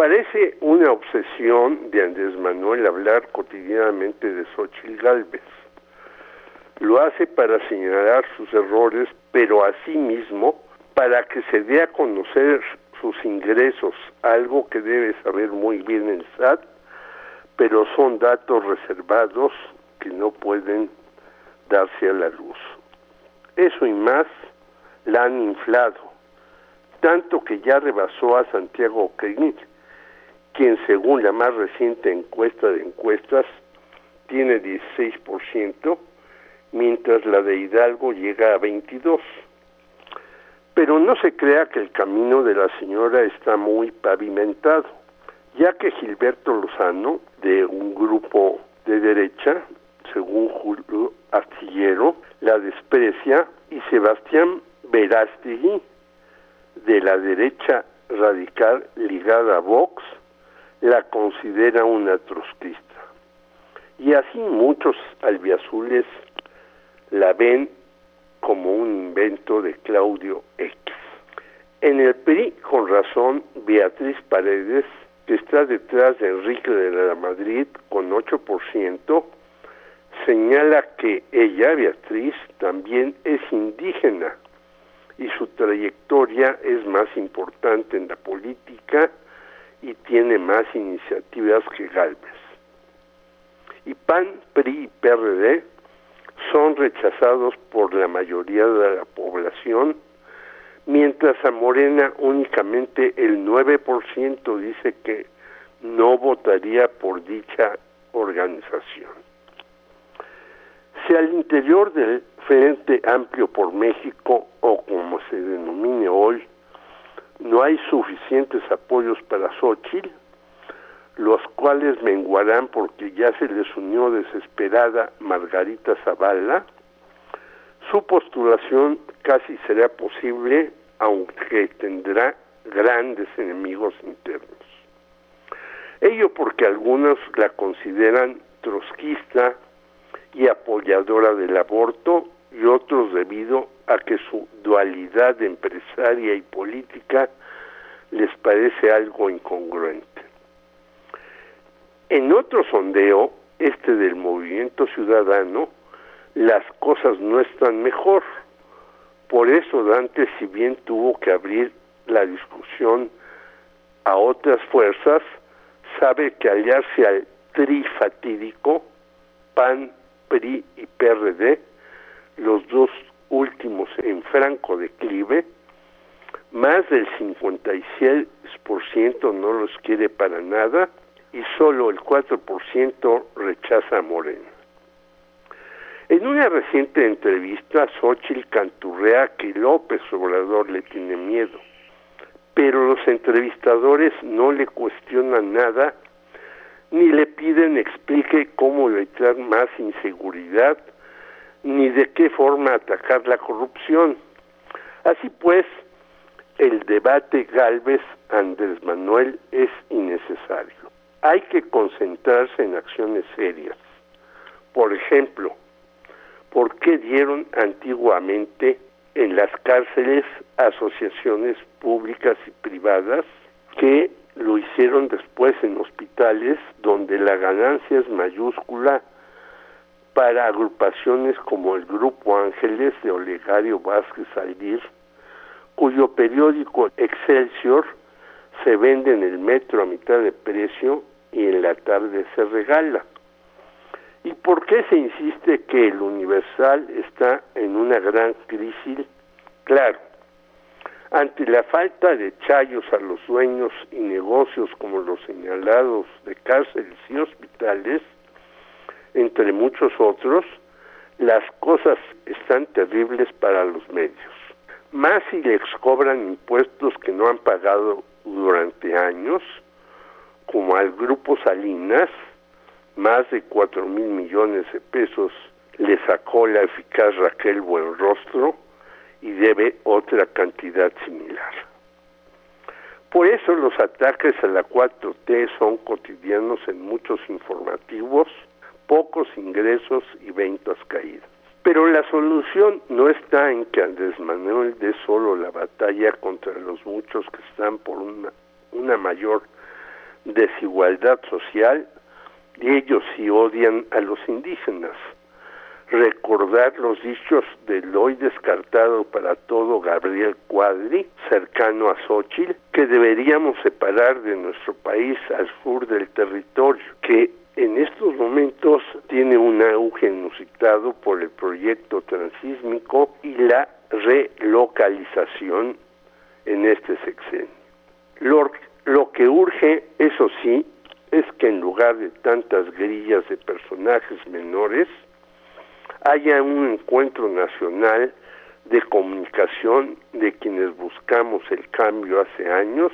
Parece una obsesión de Andrés Manuel hablar cotidianamente de Xochitl Galvez. Lo hace para señalar sus errores, pero asimismo para que se dé a conocer sus ingresos, algo que debe saber muy bien el SAT, pero son datos reservados que no pueden darse a la luz. Eso y más la han inflado, tanto que ya rebasó a Santiago Krieg, quien según la más reciente encuesta de encuestas tiene 16%, mientras la de Hidalgo llega a 22%. Pero no se crea que el camino de la señora está muy pavimentado, ya que Gilberto Lozano, de un grupo de derecha, según Julio Astillero, la desprecia y Sebastián Verástegui, de la derecha radical ligada a Vox, la considera una trotskista. Y así muchos albiazules la ven como un invento de Claudio X. En el PRI, con razón, Beatriz Paredes, que está detrás de Enrique de la Madrid con 8%, señala que ella, Beatriz, también es indígena y su trayectoria es más importante en la política y tiene más iniciativas que Galvez. Y PAN, PRI y PRD son rechazados por la mayoría de la población, mientras a Morena únicamente el 9% dice que no votaría por dicha organización. Si al interior del Frente Amplio por México, o como se hay suficientes apoyos para Xochitl, los cuales menguarán porque ya se les unió desesperada Margarita Zavala, su postulación casi será posible, aunque tendrá grandes enemigos internos. Ello porque algunos la consideran trotskista y apoyadora del aborto y otros debido a que su dualidad empresaria y política les parece algo incongruente. En otro sondeo, este del movimiento ciudadano, las cosas no están mejor. Por eso Dante, si bien tuvo que abrir la discusión a otras fuerzas, sabe que aliarse al trifatídico, PAN, PRI y PRD, los dos últimos en franco declive, más del 56% no los quiere para nada y solo el 4% rechaza a Moreno. En una reciente entrevista, Xochitl canturrea que López Obrador le tiene miedo, pero los entrevistadores no le cuestionan nada ni le piden explique cómo evitar más inseguridad ni de qué forma atacar la corrupción. Así pues, el debate Galvez Andrés Manuel es innecesario. Hay que concentrarse en acciones serias. Por ejemplo, ¿por qué dieron antiguamente en las cárceles asociaciones públicas y privadas que lo hicieron después en hospitales donde la ganancia es mayúscula para agrupaciones como el Grupo Ángeles de Olegario Vázquez Aldir, cuyo periódico Excelsior se vende en el metro a mitad de precio y en la tarde se regala. ¿Y por qué se insiste que el Universal está en una gran crisis? Claro, ante la falta de chayos a los dueños y negocios como los señalados de cárceles y hospitales, entre muchos otros, las cosas están terribles para los medios. Más si les cobran impuestos que no han pagado durante años, como al Grupo Salinas, más de cuatro mil millones de pesos le sacó la eficaz Raquel Buenrostro y debe otra cantidad similar. Por eso los ataques a la 4T son cotidianos en muchos informativos, pocos ingresos y ventas caídas. Pero la solución no está en que Andrés Manuel dé solo la batalla contra los muchos que están por una, una mayor desigualdad social y ellos sí odian a los indígenas. Recordar los dichos del hoy descartado para todo Gabriel Cuadri, cercano a Xochitl, que deberíamos separar de nuestro país al sur del territorio, que en estos momentos tiene un auge inusitado por el proyecto transísmico y la relocalización en este sexenio. Lo, lo que urge, eso sí, es que en lugar de tantas grillas de personajes menores, haya un encuentro nacional de comunicación de quienes buscamos el cambio hace años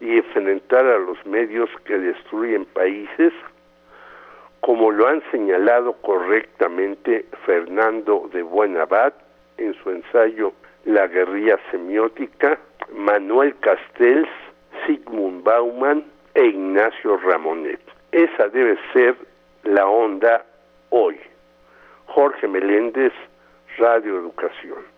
y enfrentar a los medios que destruyen países, como lo han señalado correctamente Fernando de Buenabad en su ensayo La guerrilla semiótica, Manuel Castells, Sigmund Bauman e Ignacio Ramonet. Esa debe ser la onda hoy. Jorge Meléndez, Radio Educación.